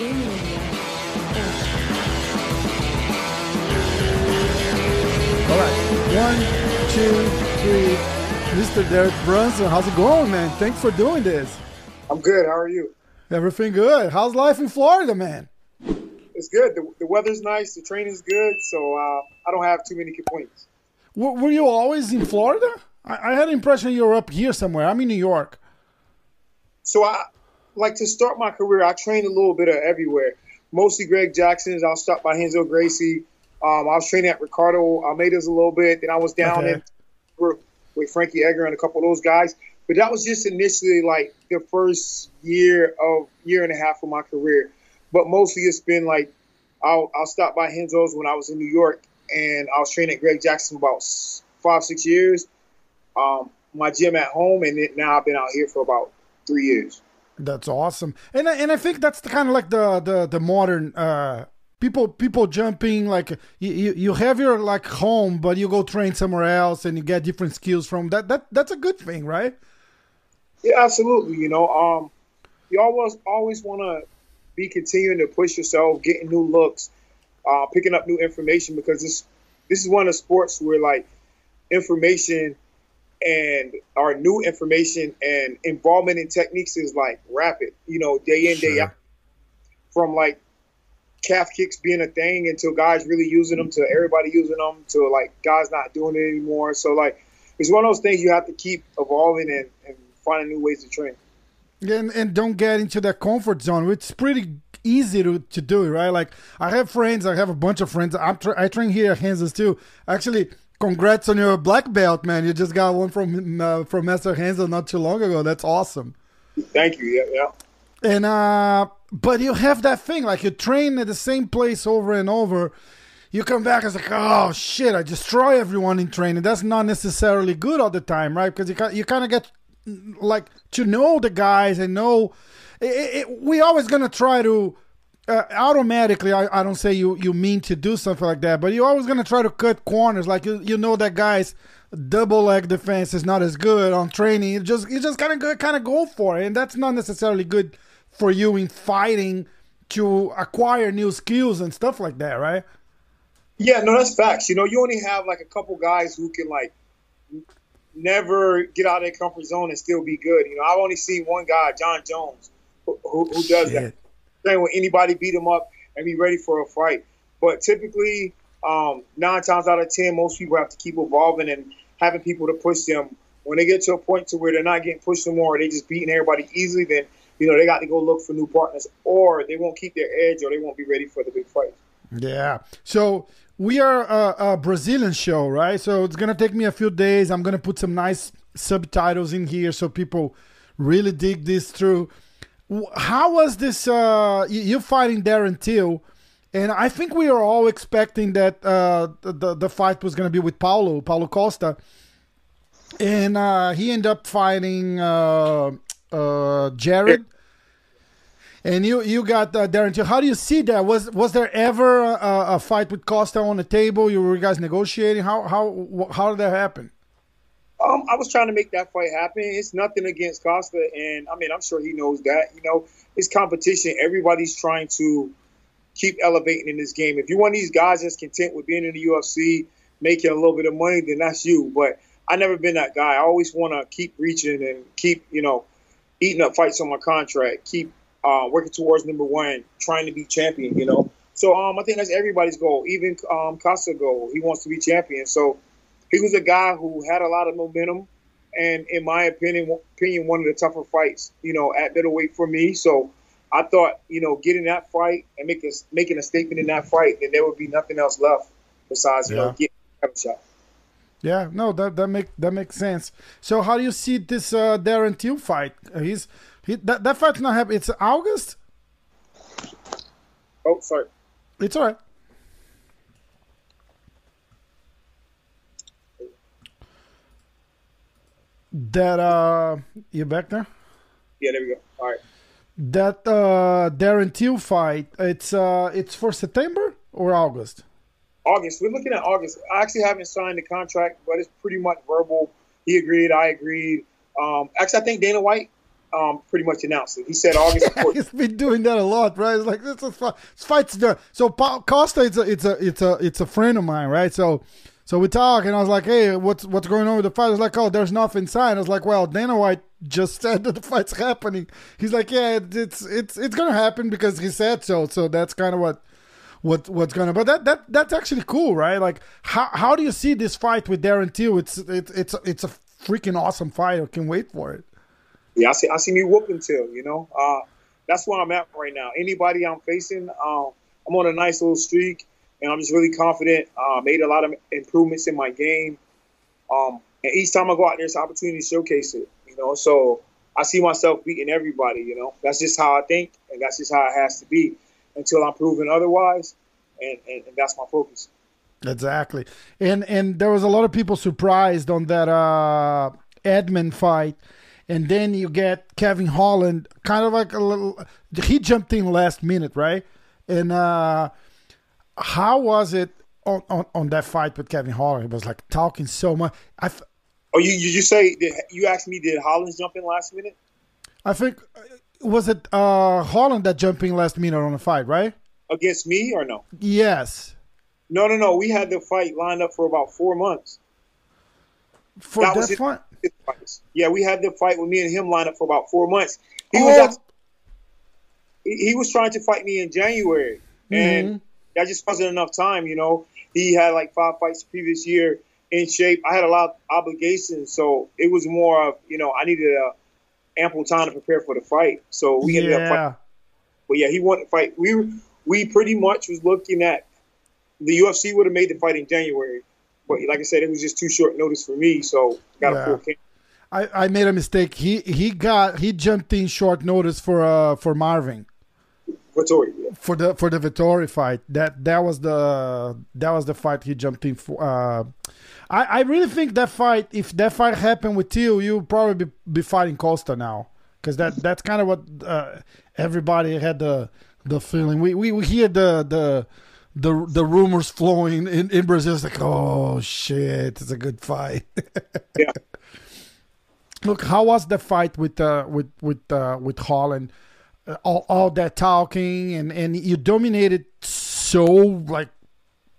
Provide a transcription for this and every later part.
All right, one, two, three. Mr. Derek Brunson, how's it going, man? Thanks for doing this. I'm good. How are you? Everything good. How's life in Florida, man? It's good. The, the weather's nice. The training's good. So uh, I don't have too many complaints. W- were you always in Florida? I-, I had the impression you were up here somewhere. I'm in New York. So I like to start my career. I trained a little bit of everywhere. Mostly Greg Jackson's. I'll stop by Renzo Gracie. Um, I was training at Ricardo Almeida's a little bit. Then I was down Okay. in with Frankie Edgar and a couple of those guys. But that was just initially like the first year of year and a half of my career. But mostly it's been like I'll I'll stop by Renzo's when I was in New York and I was training at Greg Jackson about five six years. Um, my gym at home and then now I've been out here for about three years. That's awesome, and I, and I think that's the kind of like the the the modern uh, people people jumping like you, you have your like home, but you go train somewhere else and you get different skills from that. That that's a good thing, right? Yeah, absolutely. You know, um, you always always want to be continuing to push yourself, getting new looks, uh, picking up new information because this this is one of the sports where like information and our new information and involvement in techniques is like rapid. You know, day in day out. From like calf kicks being a thing until guys really using them to everybody using them to like guys not doing it anymore. So like it's one of those things you have to keep evolving and, and finding new ways to train. and, and don't get into that comfort zone. It's pretty easy to, to do it, right? Like I have friends, I have a bunch of friends. I'm tra- I train here at Hanses too. Actually, congrats on your black belt, man. You just got one from uh, from Master Hansel not too long ago. That's awesome. Thank you. Yeah, yeah. And uh, but you have that thing like you train at the same place over and over. You come back as like, oh shit, I destroy everyone in training. That's not necessarily good all the time, right? Because you you kind of get like to know the guys and know. It, it, we always gonna try to uh, automatically. I, I don't say you you mean to do something like that, but you're always gonna try to cut corners. Like you you know that guy's double leg defense is not as good on training. You just you just kind of kind of go for it, and that's not necessarily good for you in fighting to acquire new skills and stuff like that, right? Yeah, no, that's facts. You know, you only have like a couple guys who can like never get out of their comfort zone and still be good. You know, I've only seen one guy, Jon Jones, who, who, who does that. Saying when anybody beat him up and be ready for a fight. But typically, um, nine times out of ten, most people have to keep evolving and having people to push them. When they get to a point to where they're not getting pushed anymore, or they just beating everybody easily, then you know they got to go look for new partners, or they won't keep their edge, or they won't be ready for the big fight. Yeah. So we are a, a Brazilian show, right? So it's gonna take me a few days. I'm gonna put some nice subtitles in here so people really dig this through. How was this? Uh, you, fighting Darren Till, and I think we are all expecting that uh, the the- fight was gonna be with Paulo Paulo Costa, and uh, he ended up fighting uh, uh, Jared. And you you got uh, Darren Till. How do you see that? Was was there ever a, a fight with Costa on the table? You were guys negotiating? How how how did that happen? Um, I was trying to make that fight happen. It's nothing against Costa, and I mean, I'm sure he knows that. You know, it's competition. Everybody's trying to keep elevating in this game. If you're one of these guys that's content with being in the UFC, making a little bit of money, then that's you. But I never been that guy. I always want to keep reaching and keep, you know, eating up fights on my contract. Keep uh, working towards number one, trying to be champion. You know, so um, I think that's everybody's goal. Even um, Costa goal. He wants to be champion. So he was a guy who had a lot of momentum, and in my opinion, opinion, one of the tougher fights, you know, at middleweight for me. So I thought, you know, getting that fight and making making a statement in that fight, then there would be nothing else left besides, you know, Yeah. getting a shot. Yeah, no, that that make that makes sense. So how do you see this uh, Darren Till fight? He's he, that that fight's not happening. It's August. Oh, sorry. It's all right. That uh, you back there? Yeah, there we go. All right. That uh, Darren Till fight. It's uh, it's for September or August. August. We're looking at August. I actually haven't signed the contract, but it's pretty much verbal. He agreed. I agreed. Um, actually, I think Dana White um, pretty much announced it. He said August. Yeah, he's been doing that a lot, right? It's like this is this fight's done. So pa- Costa, it's a it's a it's a it's a friend of mine, right? So so we talk, and I was like, "Hey, what's what's going on with the fight?" I was like, "Oh, there's nothing signed." I was like, "Well, Dana White just said that the fight's happening." He's like, "Yeah, it's it's it's gonna happen because he said so." So that's kind of what what what's gonna. But that that that's actually cool, right? Like, how how do you see this fight with Darren Till? It's it's it's it's a freaking awesome fight. I can wait for it. Yeah, I see. I see me whooping Till. You know, uh, that's where I'm at right now. Anybody I'm facing, um, I'm on a nice little streak, and I'm just really confident. Uh, made a lot of improvements in my game, um, and each time I go out there's an opportunity to showcase it. You know, so I see myself beating everybody. You know, that's just how I think, and that's just how it has to be until I'm proven otherwise, and, and, and that's my focus. Exactly, and and there was a lot of people surprised on that uh, Edmen fight, and then you get Kevin Holland, kind of like a little. He jumped in last minute, right? And uh, how was it on, on, on that fight with Kevin Holland? It was like talking so much. I. Th- oh, you you say you asked me did Holland jump in last minute? I think was it uh, Holland that jumped in last minute on the fight, right? Against me or no? Yes. No, no, no. We had the fight lined up for about four months. For that, that fight? Yeah, we had the fight with me and him lined up for about four months. He oh. was actually, he was trying to fight me in January, mm-hmm. and that just wasn't enough time. You know, he had like five fights the previous year in shape. I had a lot of obligations, so it was more of you know I needed a ample time to prepare for the fight. So we ended yeah. up fighting. But yeah, he wanted to fight. We we pretty much was looking at the UFC would have made the fight in January, but like I said, it was just too short notice for me. So got yeah. a full camp. I, I made a mistake. He he got he jumped in short notice for uh for Marvin. Vettori, yeah. For the for the Vettori fight. That that was the that was the fight he jumped in for. Uh, I, I really think that fight, if that fight happened with Till, you'll probably be, be fighting Costa now, because that that's kind of what uh, everybody had the the feeling. We we, we hear the the the the rumors flowing in, in Brazil. It's like, oh shit, it's a good fight. yeah. Look, how was the fight with uh, with with uh, with Holland? Uh, all, all that talking and and you dominated so like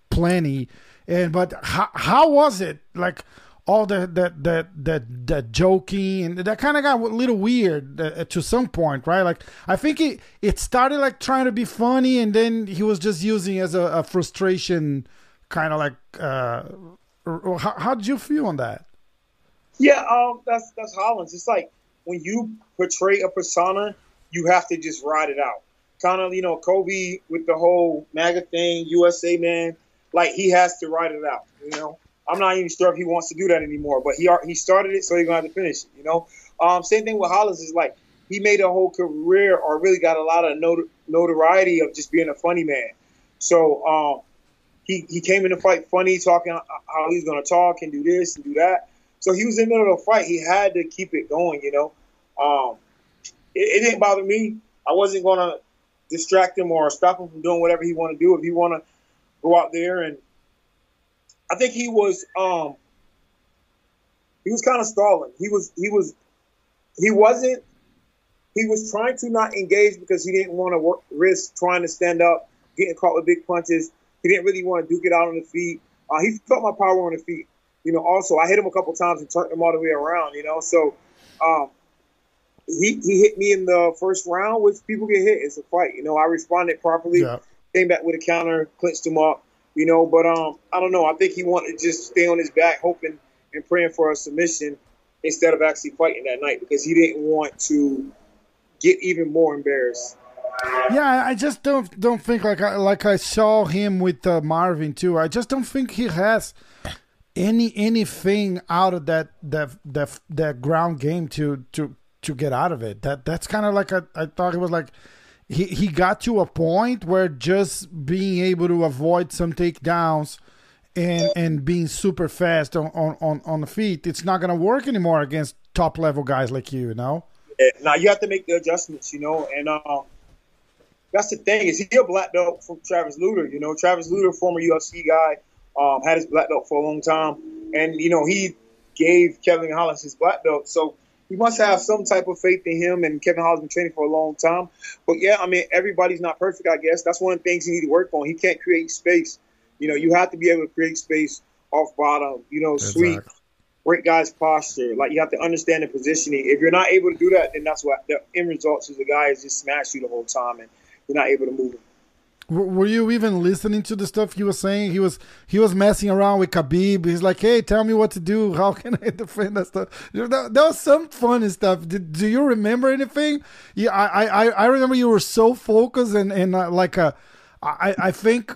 plenty. And but how, how was it? Like all the that that that that joking and that kind of got a little weird uh, to some point right? Like i think it it started like trying to be funny and then he was just using as a, a frustration kind of like uh how, how did you feel on that? Yeah um that's that's Holland's it's like when you portray a persona you have to just ride it out kind of you know Colby with the whole maga thing usa man like he has to ride it out. You know, I'm not even sure if he wants to do that anymore, but he he started it, so he's gonna have to finish it. You know, um, same thing with Hollins is like he made a whole career or really got a lot of not- notoriety of just being a funny man. So um, he he came in the fight funny, talking how he's gonna talk and do this and do that. So he was in the middle of the fight. He had to keep it going. You know, um, it, it didn't bother me. I wasn't gonna distract him or stop him from doing whatever he wanted to do. If he want to go out there and I think he was um he was kind of stalling. He was he was he wasn't he was trying to not engage because he didn't want to risk trying to stand up, getting caught with big punches. He didn't really want to duke it out on the feet. Uh, he felt my power on the feet. You know, also I hit him a couple times and turned him all the way around. You know, so um, he he hit me in the first round, which people get hit. It's a fight. You know, I responded properly. Yeah came back with a counter, clinched him up, you know. But um, I don't know. I think he wanted to just stay on his back, hoping and praying for a submission instead of actually fighting that night because he didn't want to get even more embarrassed. Yeah, I just don't don't think like I like I saw him with uh, Marvin too. I just don't think he has any anything out of that that that that ground game to to to get out of it. That that's kind of like I, I thought it was like he, he got to a point where just being able to avoid some takedowns and and being super fast on, on, on the feet, it's not going to work anymore against top level guys like you, you know? Now you have to make the adjustments, you know, and um, that's the thing is he a black belt from Travis Lutter, you know, Travis Lutter, former UFC guy, um, had his black belt for a long time, and you know he gave Kevin Hollis his black belt, so you must have some type of faith in him. And Kevin Hall's been training for a long time. But yeah, I mean, everybody's not perfect. I guess that's one of the things you need to work on. He can't create space. You know, you have to be able to create space off bottom. You know, exactly. sweep, great guy's posture. Like you have to understand the positioning. If you're not able to do that, then that's what the end results is. The guy is just smash you the whole time, and you're not able to move him were you even listening to the stuff he was saying? He was he was messing around with Khabib. He's like, "Hey, tell me what to do. How can I defend that stuff?" That, that was some funny stuff. Did, do you remember anything? Yeah, I, I I remember you were so focused and and uh, like a, I I think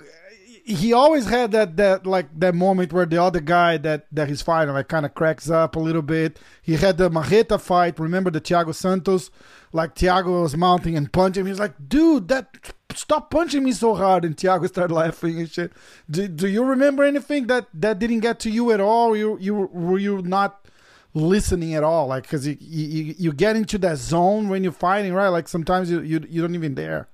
he always had that that like that moment where the other guy that that he's fighting like kind of cracks up a little bit. He had the Marreta fight. Remember the Thiago Santos? Like Thiago was mounting and punching. He was like, "Dude, that." Stop punching me so hard. And Thiago started laughing and shit. Do, do you remember anything that, that didn't get to you at all? You, you Were you not listening at all? Like, because you, you, you get into that zone when you're fighting, right? Like sometimes you, you, you don't even dare.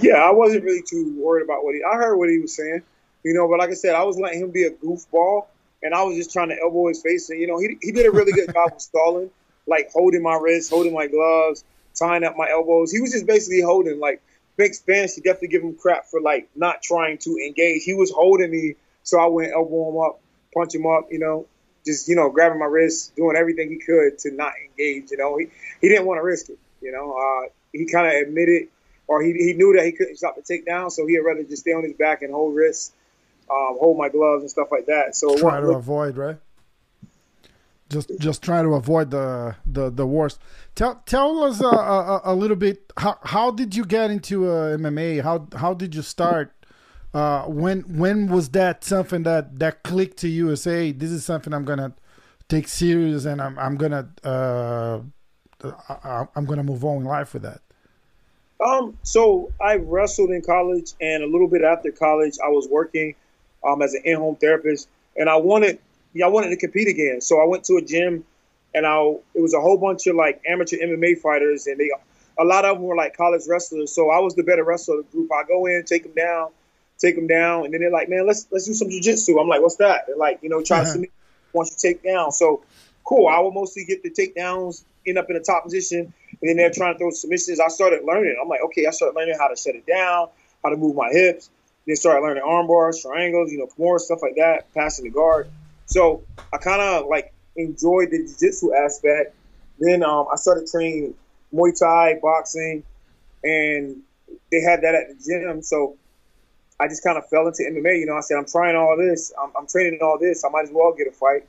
Yeah, I wasn't really too worried about what he. I heard what he was saying, you know. But like I said, I was letting him be a goofball, and I was just trying to elbow his face. And you know, he he did a really good job of stalling, like holding my wrist, holding my gloves, tying up my elbows. He was just basically holding, like big fans should definitely give him crap for like not trying to engage. He was holding me, so I went elbow him up, punch him up, you know, just you know grabbing my wrist, doing everything he could to not engage. You know, he he didn't want to risk it. You know, uh, he kind of admitted, or he he knew that he couldn't stop the takedown, so he'd rather just stay on his back and hold wrists, um, hold my gloves and stuff like that. So try to avoid, right? Just just try to avoid the the, the worst. Tell tell us a, a, a little bit how how did you get into uh, MMA? How how did you start? Uh, when when was that something that that clicked to you and say this is something I'm gonna take serious and I'm I'm gonna uh, I, I'm gonna move on in life with that. Um, so I wrestled in college, and a little bit after college, I was working um, as an in-home therapist, and I wanted I wanted to compete again. So I went to a gym, and I it was a whole bunch of like amateur MMA fighters, and they a lot of them were like college wrestlers. So I was the better wrestler of the group. I go in, take them down, take them down, and then they're like, "Man, let's let's do some jujitsu." I'm like, "What's that?" They're like, "You know, try uh-huh. to once you take down." So cool. I would mostly get the takedowns, end up in the top position, and then they're trying to throw submissions. I started learning. I'm like, okay, I started learning how to shut it down, how to move my hips. Then started learning arm bars, triangles, you know, more stuff like that, passing the guard. So I kind of like enjoyed the jiu-jitsu aspect. Then um, I started training Muay Thai, boxing, and they had that at the gym. So I just kind of fell into MMA. You know, I said, I'm trying all this. I'm, I'm, training all this. I might as well get a fight.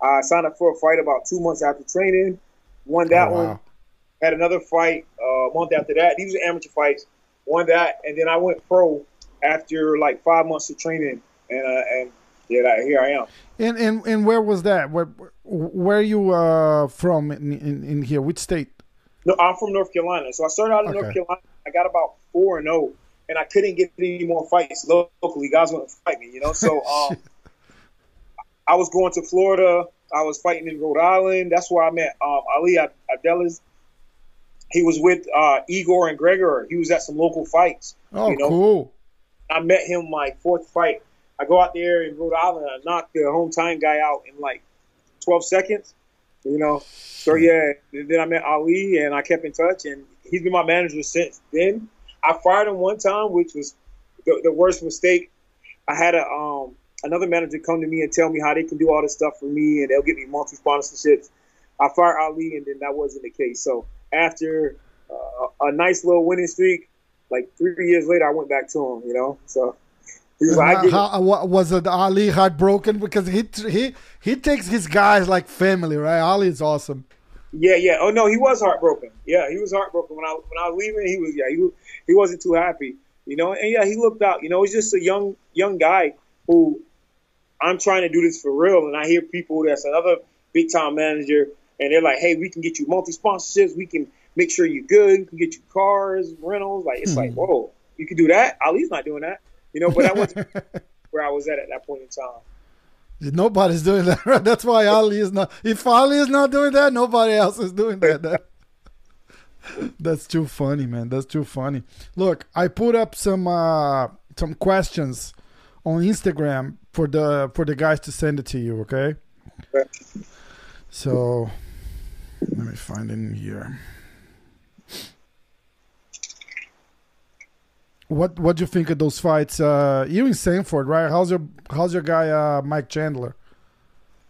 I signed up for a fight about two months after training. Won that oh, wow. one. Had another fight uh, a month after that. These were amateur fights. Won that, and then I went pro after like five months of training, and uh, and yeah, here I am. And and and where was that? Where where are you uh, from in, in, in here? Which state? No, I'm from North Carolina. So I started out in okay. North Carolina. I got about four and zero, oh, and I couldn't get any more fights locally. Guys want to fight me, you know. So um, I was going to Florida. I was fighting in Rhode Island. That's where I met um, Ali Abdelaziz. He was with uh, Igor and Gregor. He was at some local fights. Oh, you know? cool. I met him my fourth fight I go out there in Rhode Island, I knock the home time guy out in like 12 seconds. You know, so yeah. Then I met Ali, and I kept in touch, and he's been my manager since then. I fired him one time, which was the, the worst mistake. I had a um, another manager come to me and tell me how they can do all this stuff for me, and they'll get me multi sponsorships. I fired Ali, and then that wasn't the case. So after uh, a nice little winning streak, like three years later, I went back to him. You know, so how, how, was it Ali heartbroken because he he he takes his guys like family, right? Ali is awesome. Yeah, yeah. Oh no, he was heartbroken. Yeah, he was heartbroken when I when I was leaving. He was yeah, he he wasn't too happy, you know. And yeah, he looked out. You know, he's just a young young guy who I'm trying to do this for real. And I hear people that's another big time manager, and they're like, "Hey, we can get you multi sponsorships. We can make sure you're good. We can get you cars, rentals. Like it's hmm. like, whoa, you can do that. Ali's not doing that. You know, but that was where I was at at that point in time. Nobody's doing that. Right? That's why Ali is not. If Ali is not doing that, nobody else is doing that. that that's too funny, man. That's too funny. Look, I put up some uh, some questions on Instagram for the for the guys to send it to you. Okay. okay. So Let me find it in here. What what do you think of those fights? Uh, you in Sanford, right? How's your how's your guy uh, Mike Chandler?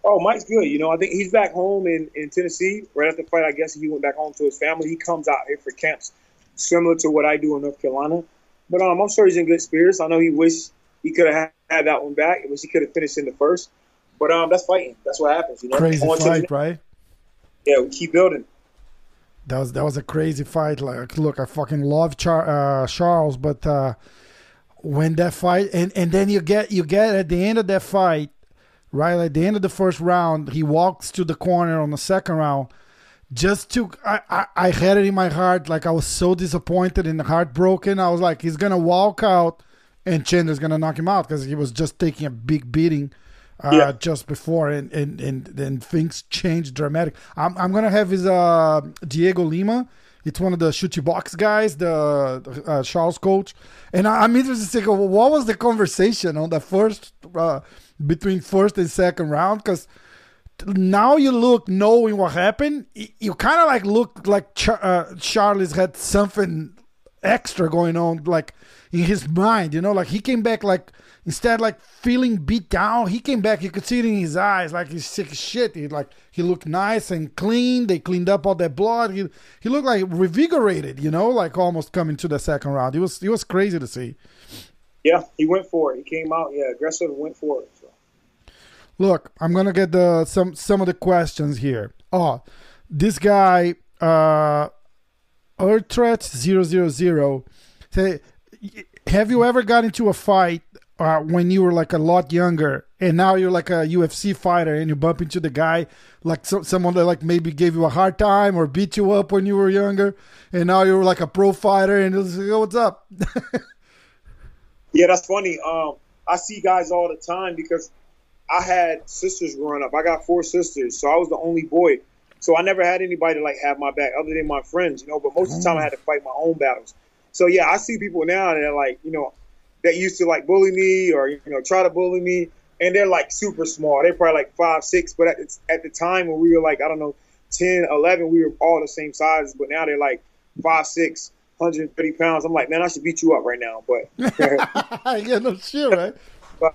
Oh, Mike's good. You know, I think he's back home in, in Tennessee. Right after the fight, I guess he went back home to his family. He comes out here for camps similar to what I do in North Carolina. But um, I'm sure he's in good spirits. I know he wished he could have had that one back. He wish he could have finished in the first. But um, that's fighting. That's what happens. You know, Crazy On fight, right? Yeah, we keep building. That was that was a crazy fight. Like, look, I fucking love Char- uh, Charles, but uh, when that fight and and then you get you get at the end of that fight, right at the end of the first round, he walks to the corner on the second round. Just to, I, I, I had it in my heart. Like I was so disappointed and heartbroken. I was like, he's gonna walk out, and Chandler's gonna knock him out because he was just taking a big beating uh, Yeah. just before, and and and then things changed dramatic. I'm I'm gonna have his uh Diego Lima. It's one of the Chute Boxe guys, the uh, Charles coach, and I, I'm interested to see what was the conversation on the first uh, between first and second round because now you look knowing what happened, you kind of like look like Char- uh, Charlie's had something extra going on, like in his mind, you know, like he came back like instead like feeling beat down, he came back. You could see it in his eyes, like he's sick as shit. He like he looked nice and clean. They cleaned up all that blood. He he looked like revigorated, you know, like almost coming to the second round. It was it was crazy to see. Yeah, he went for it. He came out, yeah, aggressive and went for it. So. Look, I'm gonna get the some some of the questions here. Oh, this guy, uh, Urtret 000 say, have you ever got into a fight uh, when you were like a lot younger, and now you're like a UFC fighter, and you bump into the guy, like so, someone that like maybe gave you a hard time or beat you up when you were younger, and now you're like a pro fighter, and it's like, oh, what's up? Yeah, that's funny. Um, I see guys all the time because I had sisters growing up. I got four sisters, so I was the only boy. So I never had anybody to like have my back other than my friends, you know. But most of the time, I had to fight my own battles. So yeah, I see people now that are like, you know, that used to like bully me or you know try to bully me, and they're like super small. They're probably like five, six. But at the, at the time when we were like, I don't know, 10, 11, we were all the same size. But now they're like five, six, 130 pounds. I'm like, man, I should beat you up right now. But yeah, no shit, right? but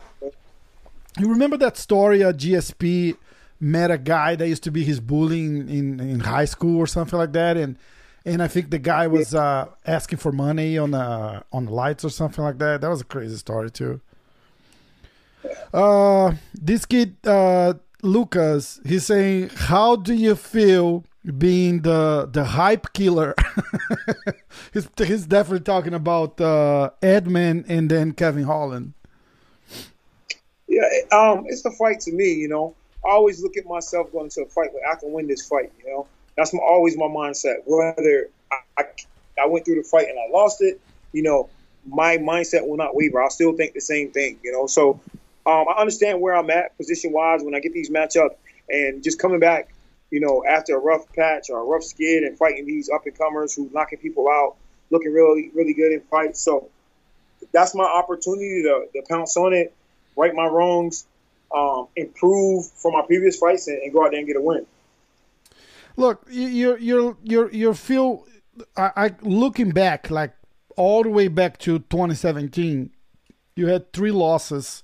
You remember that story? Uh, GSP met a guy that used to be his bully in, in high school or something like that, and and I think the guy was uh, asking for money on the on the lights or something like that. That was a crazy story too. Uh, this kid uh, Lucas, he's saying, "How do you feel being the the hype killer?" he's he's definitely talking about uh, Edmen and then Kevin Holland. Yeah, um, it's the fight to me. You know, I always look at myself going to a fight where I can win this fight. You know, that's my, always my mindset. Whether I, I I went through the fight and I lost it, you know, my mindset will not waver. I'll still think the same thing. You know, so um, I understand where I'm at position wise when I get these matchups and just coming back. You know, after a rough patch or a rough skid and fighting these up and comers who knocking people out, looking really really good in fights. So that's my opportunity to, to pounce on it, right my wrongs, um, improve from my previous fights, and, and go out there and get a win. Look, you- you're you're you're you feel. I, I looking back, like all the way back to 2017, you had three losses.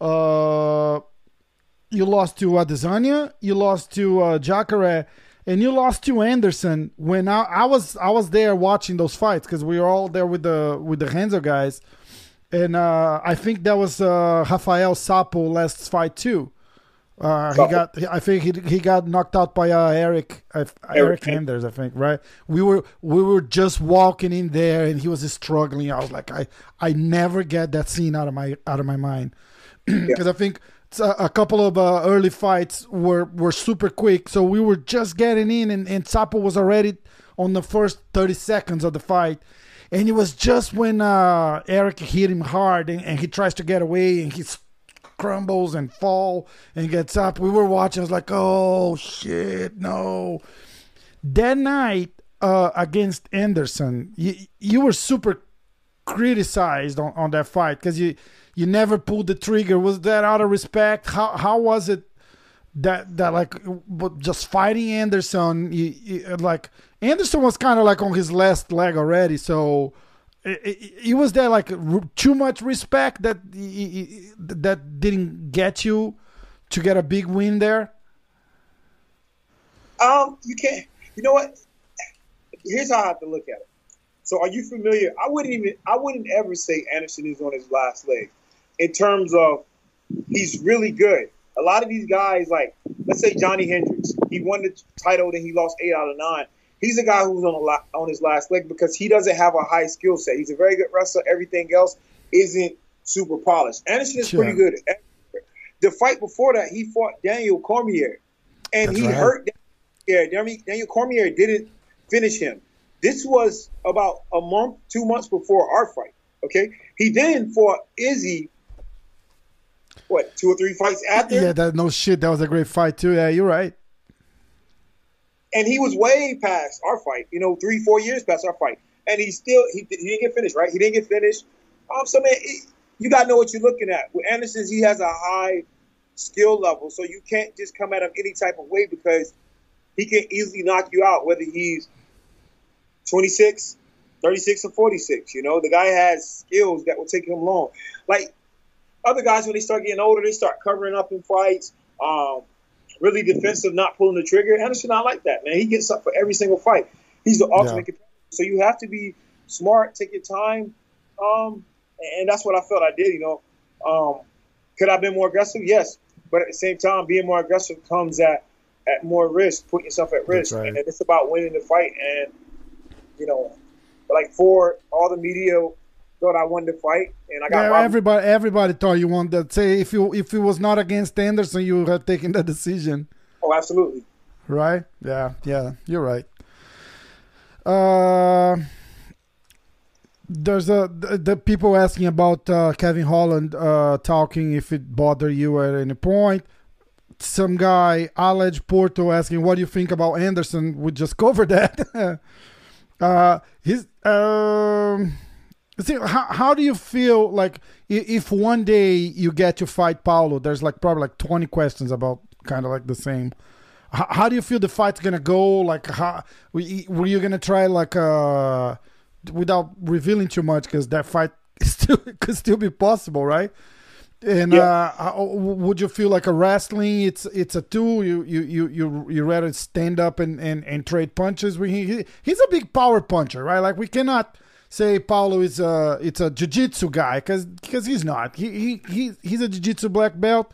Uh, you lost to Adesanya, you lost to uh, Jacare, and you lost to Anderson. When I, I was I was there watching those fights because we were all there with the with the Renzo guys, and uh, I think that was uh, Rafael Sapo last fight too. Uh, he got. I think he he got knocked out by uh, Eryk uh, Eryk Anders. I think right. We were we were just walking in there, and he was struggling. I was like, I I never get that scene out of my out of my mind because I think a, a couple of uh, early fights were were super quick. So we were just getting in, and and Sapo was already on the first thirty seconds of the fight. And it was just when uh, Eryk hit him hard, and, and he tries to get away, and he s- crumbles and fall and gets up. We were watching. I was like, "Oh shit, no!" That night uh, against Anderson, you you were super criticized on, on that fight because you you never pulled the trigger. Was that out of respect? How how was it that that like just fighting Anderson, he, he, like Anderson was kind of like on his last leg already, so it, was there like too much respect that that didn't get you to get a big win there? Um, you can't. You know what? Here's how I have to look at it. So, are you familiar? I wouldn't even. I wouldn't ever say Anderson is on his last leg, in terms of he's really good. A lot of these guys, like let's say Johnny Hendricks, he won the title, then he lost eight out of nine. He's a guy who's on a on his last leg because he doesn't have a high skill set. He's a very good wrestler. Everything else isn't super polished. Anderson is sure. pretty good. The fight before that, he fought Daniel Cormier, and That's he right. hurt. Yeah, Daniel Cormier didn't finish him. This was about a month, two months before our fight. Okay, he then fought Izzy what two or three fights after. Yeah, that no shit. That was a great fight too. Yeah, you're right. And he was way past our fight. You know, three four years past our fight, and he still he, he didn't get finished. Right, he didn't get finished. Um, so man, it, you got to know what you're looking at. With Anderson, he has a high skill level, so you can't just come at him any type of way because he can easily knock you out, whether he's 26, 36, or 46. You know, the guy has skills that will take him long. Like other guys, when they start getting older, they start covering up in fights. Um, really defensive, not pulling the trigger. Anderson not like that, man. He gets up for every single fight. He's the ultimate yeah. competitor. So you have to be smart, take your time, um, and that's what I felt I did. You know, um, could I have been more aggressive? Yes, but at the same time, being more aggressive comes at at more risk, putting yourself at risk, right. and it's about winning the fight. And you know, like for all the media thought I won the fight, and I got yeah, everybody. Everybody thought you won that. Say if you if it was not against Anderson, you would have taken that decision. Oh, absolutely. Right? Yeah, yeah. You're right. Uh, there's a the, the people asking about uh, Kevin Holland uh, talking if it bothered you at any point. Some guy, Alej Porto, asking what do you think about Anderson. We just covered that. uh, his um See, how, how do you feel like if one day you get to fight Paulo? There's like probably like 20 questions about kind of like the same. How, how do you feel the fight's gonna go? Like, how were you gonna try like uh without revealing too much because that fight still could still be possible, right? And yeah. uh, would you feel like a wrestling? It's it's a tool. You you you you you rather stand up and, and, and trade punches. He, he's a big power puncher, right? Like we cannot say Paulo is a it's a jiu-jitsu guy because because he's not. He, he he he's a jiu-jitsu black belt,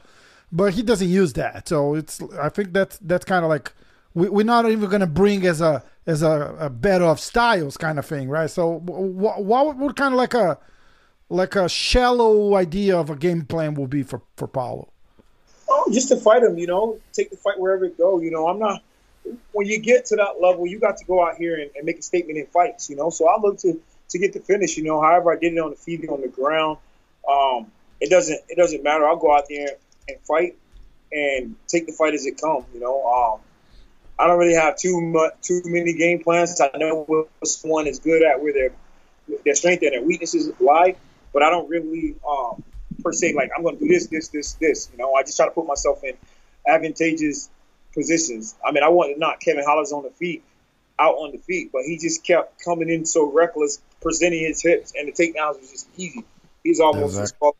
but he doesn't use that. So it's I think that's that's kind of like we, we're not even gonna bring as a as a, a of styles kind of thing, right? So what what would kind of like a like a shallow idea of a game plan will be for for Paulo? Oh, just to fight him, you know, take the fight wherever it go. You know, I'm not. When you get to that level, you got to go out here and, and make a statement in fights. You know, so I look to to get the finish. You know, however I did it on the feet, on the ground, um, it doesn't it doesn't matter. I'll go out there and fight and take the fight as it comes. You know, um, I don't really have too much too many game plans. I know what one is good at, where their their strength and their weaknesses lie, but I don't really um, per se like I'm going to do this, this, this, this. You know, I just try to put myself in advantageous positions. I mean, I wanted to knock Kevin Hollis on the feet out on the feet, but he just kept coming in so reckless, presenting his hips, and the takedowns was just easy. He's almost exactly.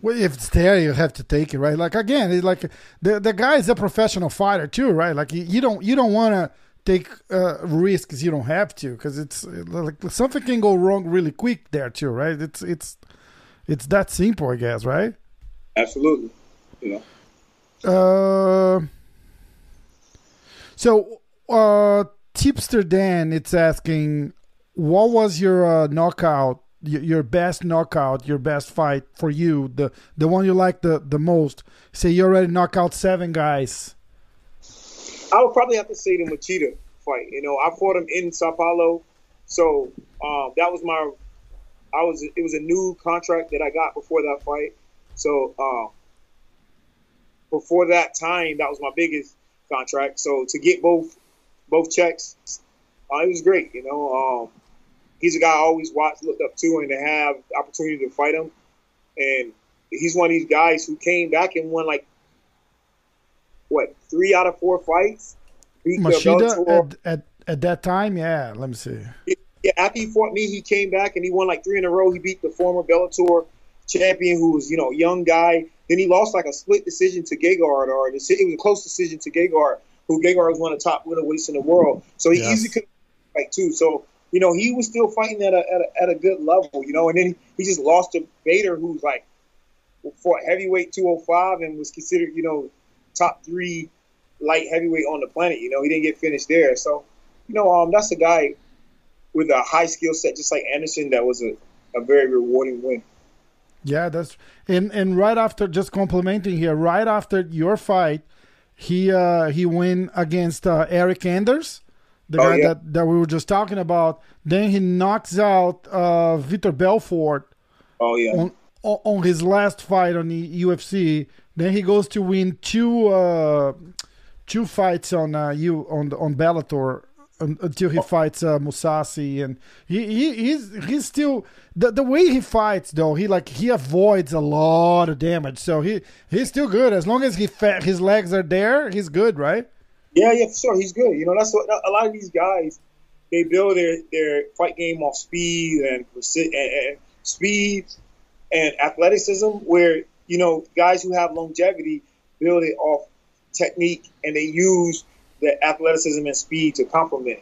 Well, if it's there, you have to take it, right? Like again, it's like the the guy is a professional fighter too, right? Like you don't you don't want to take uh, risks you don't have to because it's like something can go wrong really quick there too, right? It's it's it's that simple, I guess, right? Absolutely. Yeah. Uh. So uh, Tipster Dan, it's asking, what was your uh, knockout, your best knockout, your best fight for you, the the one you like the the most? Say you already knocked out seven guys. I would probably have to say the Machida fight. You know, I fought him in Sao Paulo, so um, that was my. I was. It was a new contract that I got before that fight. So uh, before that time, that was my biggest contract. So to get both both checks. Uh, it was great, you know. Um, he's a guy I always watched, looked up to, and to have the opportunity to fight him. And he's one of these guys who came back and won like what three out of four fights. Machida at, at at that time, yeah. Let me see. Yeah, after he fought me, he came back and he won like three in a row. He beat the former Bellator champion, who was you know young guy. Then he lost like a split decision to Gegard, or it was a close decision to Gegard, who Gegard was one of the top middleweights in the world. So he yes. easily could fight too. So you know he was still fighting at a, at a at a good level, you know. And then he just lost to Bader, who's like fought heavyweight 205 and was considered you know top three light heavyweight on the planet. You know he didn't get finished there. So you know um that's a guy with a high skill set, just like Anderson. That was a, a very rewarding win. Yeah, that's and and right after just complimenting here, right after your fight, he uh he win against uh, Eryk Anders, the oh, guy yeah. that that we were just talking about. Then he knocks out uh Vitor Belfort. Oh yeah. On, on his last fight on the UFC. Then he goes to win two uh two fights on uh you on on Bellator until he fights uh, Mousasi, and he, he he's he's still the the way he fights though he like he avoids a lot of damage, so he he's still good as long as he fa- his legs are there, he's good, right? Yeah, yeah, for sure, he's good. You know, that's what a lot of these guys they build their their fight game off speed and, and, and speed and athleticism, where you know guys who have longevity build it off technique and they use the athleticism and speed to complement.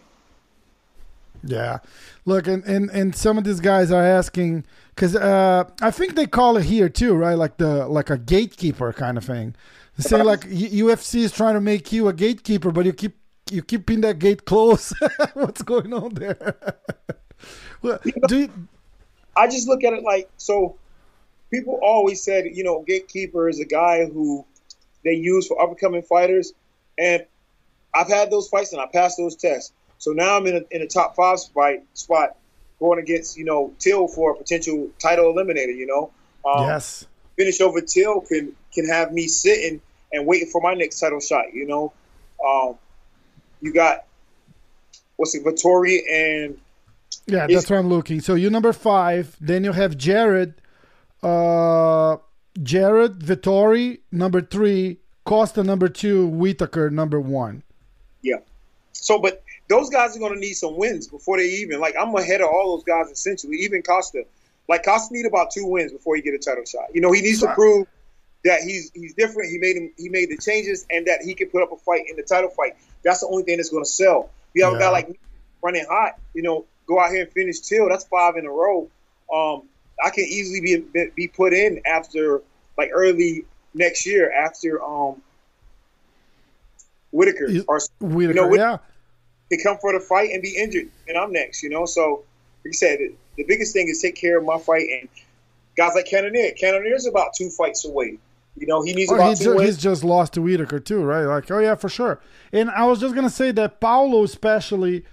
Yeah, look, and, and and some of these guys are asking because uh, I think they call it here too, right? Like the like a gatekeeper kind of thing. They say like UFC is trying to make you a gatekeeper, but you keep you keeping that gate closed. What's going on there? well, you know, do you... I just look at it like so. People always said, you know, gatekeeper is a guy who they use for up and coming fighters, and I've had those fights and I passed those tests. So now I'm in a, in a top five fight spot going against, you know, Till for a potential title eliminator, you know. Um, yes. Finish over Till can can have me sitting and waiting for my next title shot, you know. Um, you got what's it, Vettori and Yeah, that's what I'm looking. So you're number five, then you have Jared, uh Jared Vettori, number three, Costa number two, Whittaker number one. Yeah. So, but those guys are going to need some wins before they even like. I'm ahead of all those guys essentially. Even Costa, like Costa, need about two wins before he get a title shot. You know, he needs to prove that he's he's different. He made him he made the changes and that he can put up a fight in the title fight. That's the only thing that's going to sell. You have yeah. a guy like me running hot. You know, go out here and finish Till. That's five in a row. Um, I can easily be be put in after like early next year after um Whittaker or Whittaker, you know, yeah. He come for the fight and be injured, and I'm next. You know, so like I said, the biggest thing is take care of my fight and guys like Cannonier. Cannonier's about two fights away. You know, he needs oh, about he's, two wins. He's just lost to Whittaker too, right? Like, oh yeah, for sure. And I was just gonna say that Paulo, especially,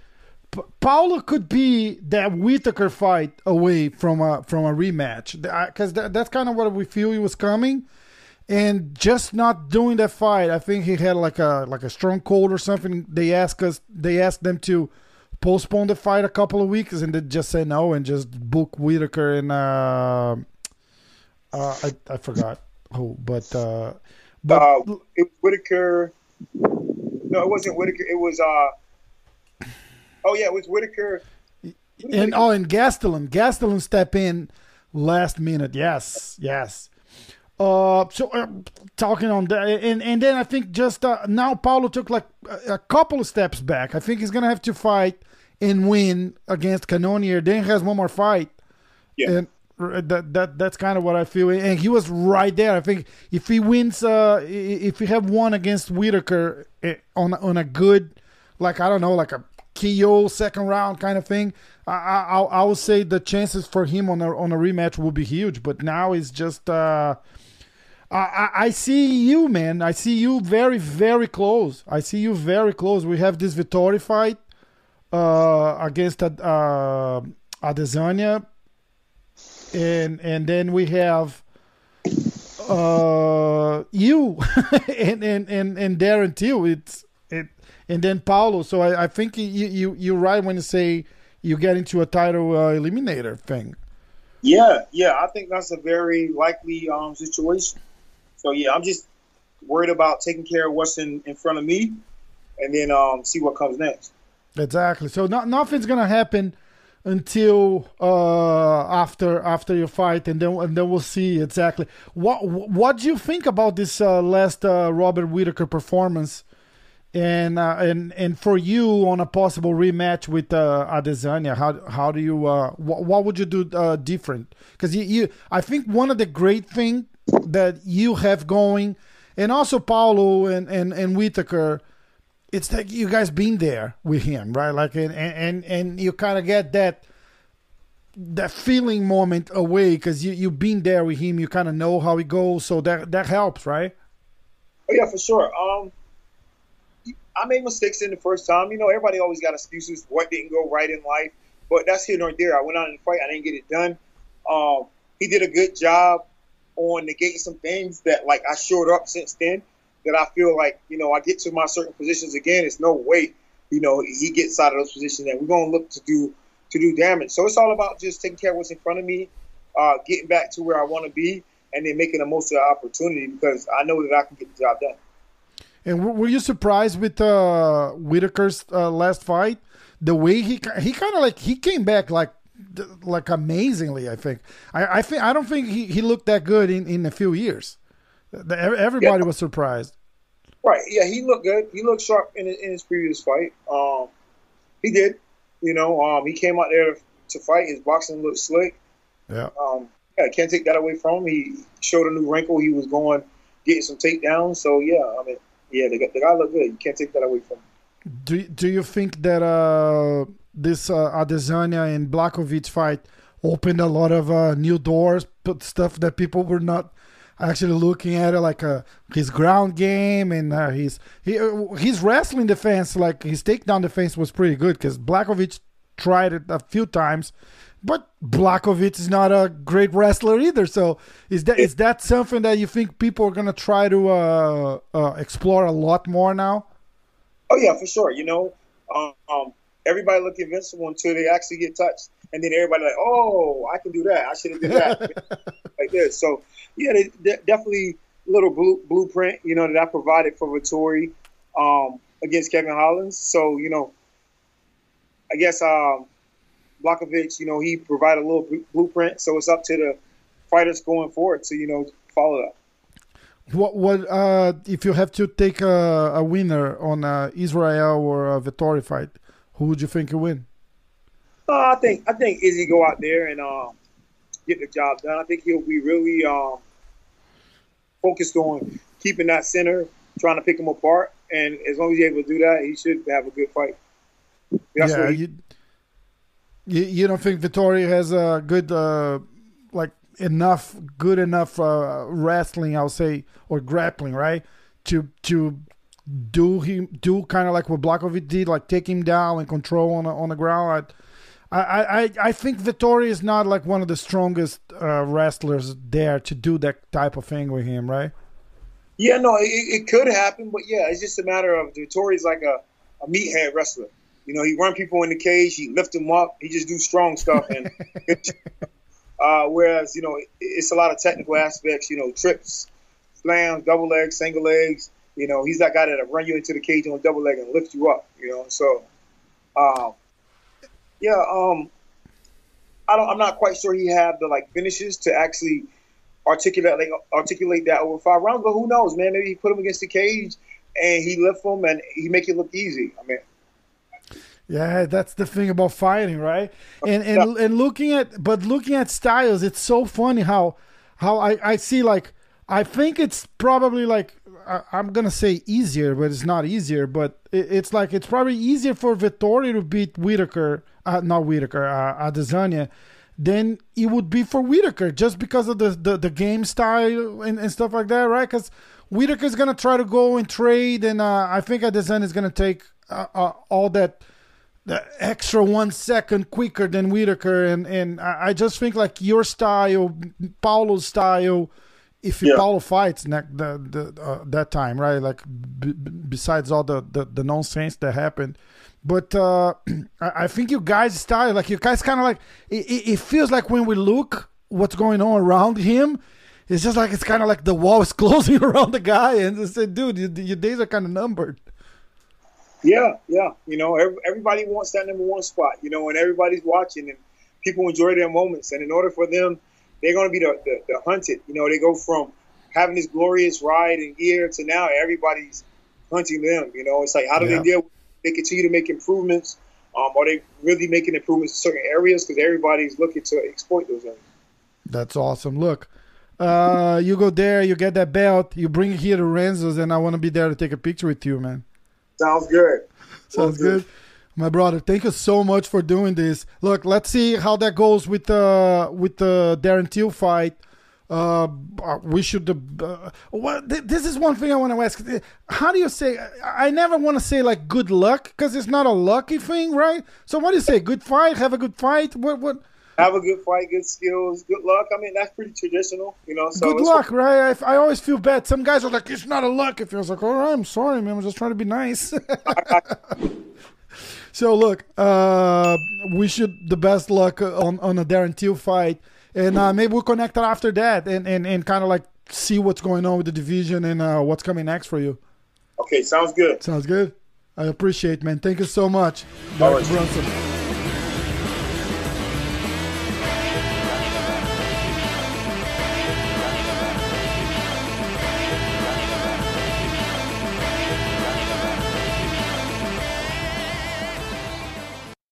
P- Paulo could be that Whittaker fight away from a from a rematch because that, that's kind of what we feel he was coming and just not doing that fight. I think he had like a like a strong cold or something. They asked us, they asked them to postpone the fight a couple of weeks, and they just said no and just book Whittaker and uh, uh, I I forgot who, but uh, but uh, it Whittaker. No, it wasn't Whittaker. It was uh. Oh yeah, it was Whittaker. And oh, and Gastelum, Gastelum step in last minute. Yes, yes. Uh, so uh, talking on that, and and then I think just uh, now Paulo took like a, a, couple of steps back. I think he's gonna have to fight and win against Cannonier. Then he has one more fight. Yeah. And that that that's kind of what I feel. And he was right there. I think if he wins, uh, if he have one against Whittaker eh, on on a good, like I don't know, like a KO second round kind of thing, I I I would say the chances for him on a on a rematch will be huge. But now it's just. uh I, I see you, man. I see you very, very close. I see you very close. We have this Vettori fight uh, against uh, Adesanya, and and then we have uh, you and, and and and Darren too. It's it, and then Paulo. So I, I think you you you're right when you say you get into a title uh, eliminator thing. Yeah, yeah, I think that's a very likely um, situation. So yeah, I'm just worried about taking care of what's in, in front of me, and then um, see what comes next. Exactly. So not, nothing's gonna happen until uh, after after your fight, and then and then we'll see exactly what what do you think about this uh, last uh, Robert Whittaker performance, and uh, and and for you on a possible rematch with uh, Adesanya, how how do you uh, what, what would you do different? Because you, you I think one of the great thing that you have going, and also Paulo and and and Whittaker it's like you guys been there with him, right? Like and and and you kind of get that that feeling moment away because you you've been there with him. You kind of know how he goes, so that that helps, right? Oh yeah, for sure. Um, I made mistakes in the first time. You know, everybody always got excuses. What didn't go right in life, but that's here nor there. I went out in the fight. I didn't get it done. Um, he did a good job on negating some things that like I showed up since then that I feel like, you know, I get to my certain positions again, it's no way, you know, he gets out of those positions and we're gonna look to do to do damage. So it's all about just taking care of what's in front of me, uh, getting back to where I want to be, and then making the most of the opportunity because I know that I can get the job done. And were you surprised with uh, Whittaker's uh, last fight? The way he he kind of like he came back like like amazingly. I think I I think I don't think he, he looked that good in in a few years. Everybody yeah. was surprised. Right. Yeah, he looked good. He looked sharp in, in his previous fight. Um, he did. You know, um, he came out there to fight. His boxing looked slick. Yeah. Um, yeah, can't take that away from him. He showed a new wrinkle. He was going getting some takedowns. So yeah, I mean, yeah, the, the guy looked good. You can't take that away from him. Do Do you think that uh, this uh, Adesanya and Blachowicz fight opened a lot of uh, new doors, but stuff that people were not actually looking at it like his ground game and uh, his he, uh, his wrestling defense, like his takedown defense, was pretty good because Blachowicz tried it a few times, but Blachowicz is not a great wrestler either. So is that is that something that you think people are gonna try to uh, uh, explore a lot more now? Oh yeah, for sure. You know, um, everybody look invincible until they actually get touched, and then everybody like, oh, I can do that. I should have did that like this. So yeah, they, they definitely a little blue, blueprint, you know, that I provided for Vettori um, against Kevin Holland. So, you know, I guess um, Blachowicz, you know, he provided a little blueprint. So it's up to the fighters going forward to, you know, follow that. What what uh, if you have to take a, a winner on uh, Israel or a Vettori fight? Who would you think will win? Uh, I think I think Izzy go out there and um, get the job done. I think he'll be really um, focused on keeping that center, trying to pick him apart. And as long as he's able to do that, he should have a good fight. That's yeah, he, you, you don't think Vettori has a good, uh, like enough, good enough uh, wrestling, I'll say, or grappling, right? To to do him do kind of like what Blachowicz did, like take him down and control on on the ground. I, I, I think Vettori is not like one of the strongest uh, wrestlers there to do that type of thing with him, right? Yeah, no, it, it could happen, but yeah, it's just a matter of Vettori's like a, a meathead wrestler. You know, he run people in the cage, he lift them up, he just do strong stuff, and uh, whereas you know it's a lot of technical aspects. You know, trips, slams, double legs, single legs. You know, he's that guy that'll run you into the cage on double leg and lift you up. You know, so. Um, yeah, um, I don't. I'm not quite sure he have the like finishes to actually articulate like, articulate that over five rounds. But who knows, man? Maybe he put him against the cage and he lift him and he make it look easy. I mean. Yeah, that's the thing about fighting, right? And and and looking at but looking at styles, it's so funny how how I I see like I think it's probably like I, am gonna say easier, but it's not easier. But it, it's like it's probably easier for Vettori to beat Whittaker uh, not Whittaker, uh, Adesanya, then it would be for Whittaker just because of the, the, the game style and, and stuff like that, right? Because Whittaker is gonna try to go and trade, and uh, I think Adesanya is gonna take uh, uh, all that the extra one second quicker than Whittaker, and and I just think like your style, Paulo's style. If yeah. Paulo fights ne- the, the, uh, that time, right? Like b- besides all the, the, the nonsense that happened, but uh, I think you guys' started like you guys, kind of like it, it feels like when we look what's going on around him, it's just like it's kind of like the wall is closing around the guy, and they said, "Dude, your, your days are kind of numbered." Yeah, yeah. You know, everybody wants that number one spot. You know, and everybody's watching, and people enjoy their moments. And in order for them, they're going to be the, the, the hunted. You know, they go from having this glorious ride and year to now everybody's hunting them. You know, it's like how do yeah. they deal? With, they continue to make improvements. Um, are they really making improvements in certain areas? Because everybody's looking to exploit those areas. That's awesome. Look, uh, you go there, you get that belt, you bring it here to Renzo's, and I want to be there to take a picture with you, man. Sounds good. Sounds good. good. My brother, thank you so much for doing this. Look, let's see how that goes with the uh, with the Darren Till fight. Uh, we should. Uh, well, th- this is one thing I want to ask. How do you say? I never want to say like good luck because it's not a lucky thing, right? So what do you say? Good fight, have a good fight. What? What? have a good fight, good skills, good luck. I mean, that's pretty traditional, you know. So good luck, right? I, I, always feel bad. Some guys are like, "It's not a luck." It feels like, "All right, I'm sorry, man. I'm just trying to be nice." so look, uh, we should the best luck on on a Darren Till fight, and uh, maybe we'll connect after that, and and, and kind of like see what's going on with the division and uh, what's coming next for you. Okay, sounds good. Sounds good. I appreciate, man. Thank you so much, Derek Brunson.